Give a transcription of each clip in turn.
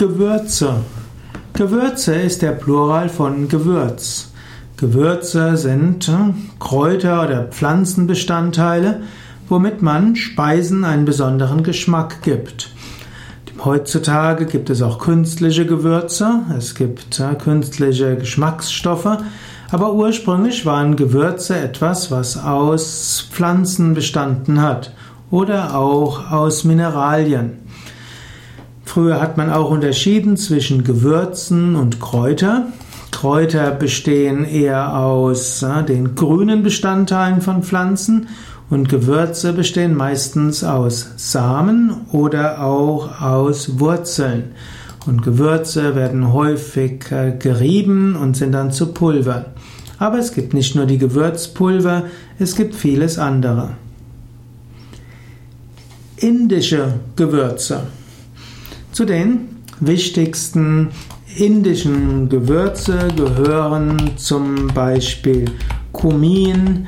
Gewürze. Gewürze ist der Plural von Gewürz. Gewürze sind äh, Kräuter oder Pflanzenbestandteile, womit man Speisen einen besonderen Geschmack gibt. Heutzutage gibt es auch künstliche Gewürze, es gibt äh, künstliche Geschmacksstoffe, aber ursprünglich waren Gewürze etwas, was aus Pflanzen bestanden hat oder auch aus Mineralien. Früher hat man auch unterschieden zwischen Gewürzen und Kräuter. Kräuter bestehen eher aus äh, den grünen Bestandteilen von Pflanzen und Gewürze bestehen meistens aus Samen oder auch aus Wurzeln. Und Gewürze werden häufig äh, gerieben und sind dann zu Pulver. Aber es gibt nicht nur die Gewürzpulver, es gibt vieles andere. Indische Gewürze. Zu den wichtigsten indischen Gewürze gehören zum Beispiel Kumin,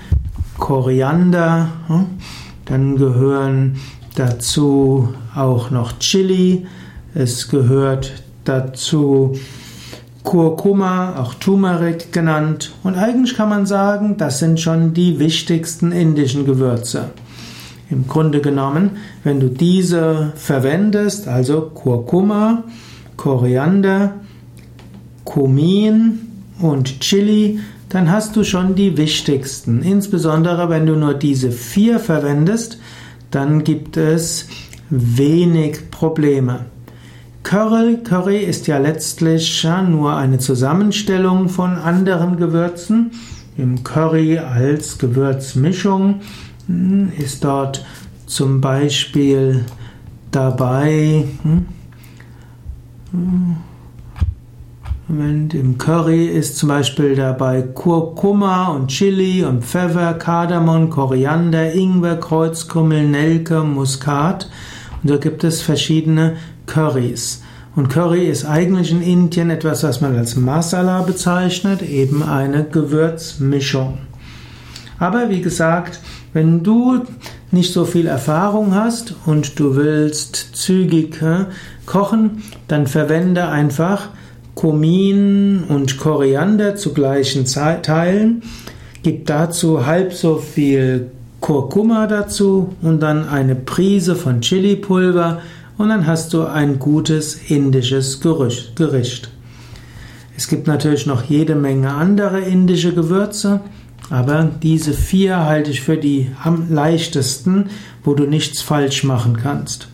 Koriander, hm? dann gehören dazu auch noch Chili, es gehört dazu Kurkuma, auch Turmeric genannt. Und eigentlich kann man sagen, das sind schon die wichtigsten indischen Gewürze. Im Grunde genommen, wenn du diese verwendest, also Kurkuma, Koriander, Kumin und Chili, dann hast du schon die wichtigsten. Insbesondere wenn du nur diese vier verwendest, dann gibt es wenig Probleme. Curry, Curry ist ja letztlich nur eine Zusammenstellung von anderen Gewürzen. Im Curry als Gewürzmischung ist dort zum Beispiel dabei. Hm, Moment, im Curry ist zum Beispiel dabei Kurkuma und Chili und Pfeffer, Kardamom, Koriander, Ingwer, Kreuzkümmel, Nelke, Muskat. Und so gibt es verschiedene Currys. Und Curry ist eigentlich in Indien etwas, was man als Masala bezeichnet, eben eine Gewürzmischung. Aber wie gesagt, wenn du nicht so viel Erfahrung hast und du willst zügig kochen, dann verwende einfach Kumin und Koriander zu gleichen Teilen. Gib dazu halb so viel Kurkuma dazu und dann eine Prise von Chili-Pulver und dann hast du ein gutes indisches Gericht. Es gibt natürlich noch jede Menge andere indische Gewürze. Aber diese vier halte ich für die am leichtesten, wo du nichts falsch machen kannst.